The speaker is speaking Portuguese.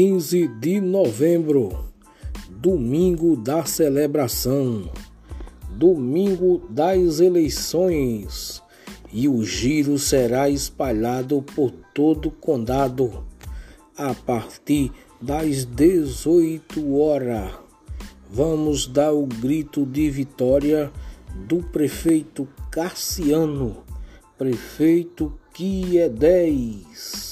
15 de novembro, domingo da celebração, domingo das eleições, e o giro será espalhado por todo o condado a partir das 18 horas. Vamos dar o grito de vitória do prefeito Cassiano, prefeito que é 10.